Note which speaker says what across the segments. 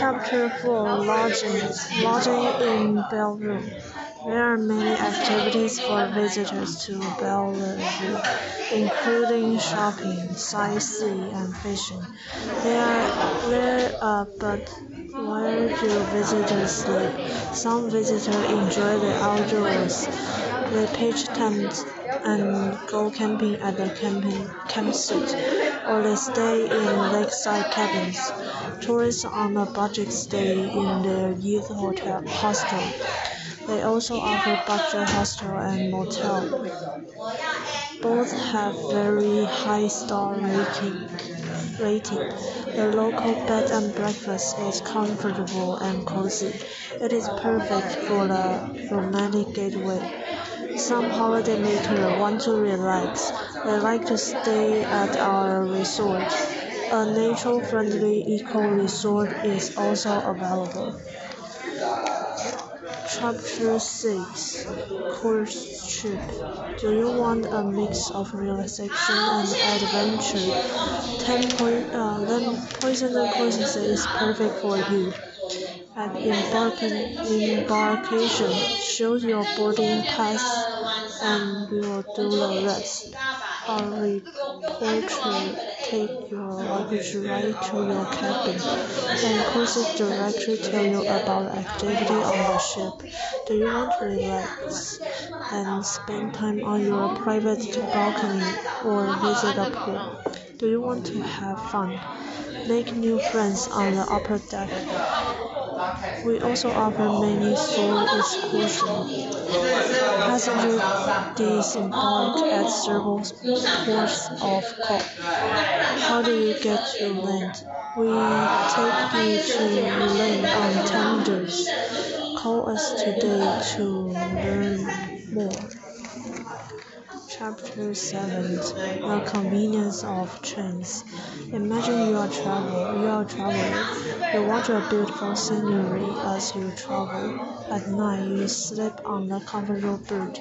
Speaker 1: Chapter 4 Lodging Lodging in Bellevue There are many activities for visitors to Bellevue, including shopping, sightseeing, and fishing. There, where, uh, but where do visitors sleep? Some visitors enjoy the outdoors. They pitch tents and go camping at the camping campsite, or they stay in lakeside cabins. Tourists on a budget stay in their youth hotel, hostel. They also offer budget hostel and motel. Both have very high star rating. rating. The local bed and breakfast is comfortable and cozy. It is perfect for the romantic getaway. Some holidaymakers want to relax. They like to stay at our resort. A nature-friendly eco-resort is also available. Chapter 6 Courtship Do you want a mix of relaxation and adventure? Then, po- uh, then Poison Courses is perfect for you. At embarkation, show your boarding pass and we'll do the rest. Our reporter take your luggage right to your cabin, and courses directly tell you about activity on the ship. Do you want to relax and spend time on your private balcony or visit a pool? Do you want to have fun? Make new friends on the upper deck. We also offer many soul excursions. Passengers disembark at several ports of call. How do you get to land? We take you to land on tenders. Call us today to learn more. Chapter 7 The Convenience of Trains Imagine you are travel, you are traveling. You watch a beautiful scenery as you travel. At night, you sleep on a comfortable bed.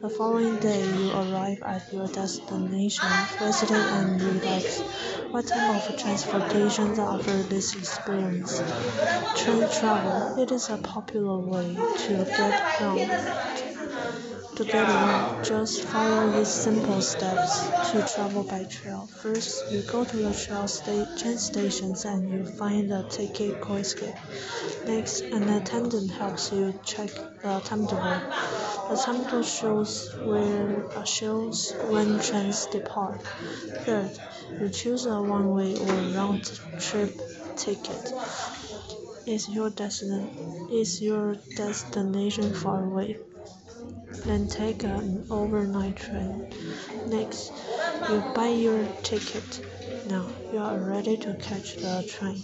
Speaker 1: The following day, you arrive at your destination, rested and relaxed. What type of transportation offers this experience? Train travel. It is a popular way to get around get around, just follow these simple steps to travel by trail. First, you go to the train sta train stations and you find the ticket kiosk. Next, an attendant helps you check the timetable. The timetable shows where uh, shows when trains depart. Third, you choose a one-way or round-trip ticket. Is your destination is your destination far away? Then take an overnight train. Next, you buy your ticket. Now you are ready to catch the train.